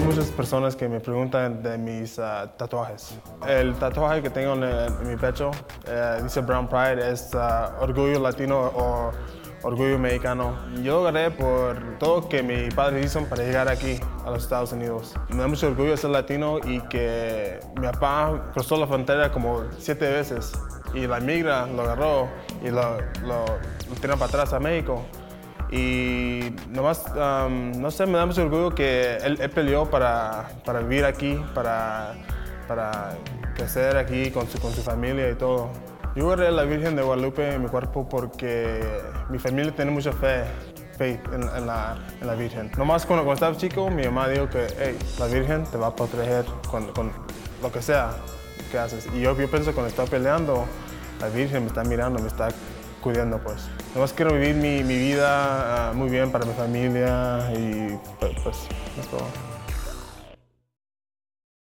muchas personas que me preguntan de mis ah, tatuajes. El tatuaje que tengo en, en mi pecho eh, dice Brown Pride, es ah, orgullo latino o orgullo mexicano. Yo lo por todo que mi padre hizo para llegar aquí a los Estados Unidos. Me da mucho orgullo ser latino y que mi papá cruzó la frontera como siete veces y la migra lo agarró y lo, lo, lo tiró para atrás a México. Y nomás, um, no sé, me da mucho orgullo que él, peleó para, para vivir aquí, para, para crecer aquí con su, con su familia y todo. Yo agarré a la Virgen de Guadalupe en mi cuerpo porque mi familia tiene mucha fe, fe en, en la, en la Virgen. Nomás cuando, cuando estaba chico, mi mamá dijo que hey, la Virgen te va a proteger con, con lo que sea que haces. Y yo, yo pienso cuando estaba peleando, la Virgen me está mirando, me está cuidando pues. Nomás quiero vivir mi, mi vida ah, muy bien para mi familia y pues, pues es.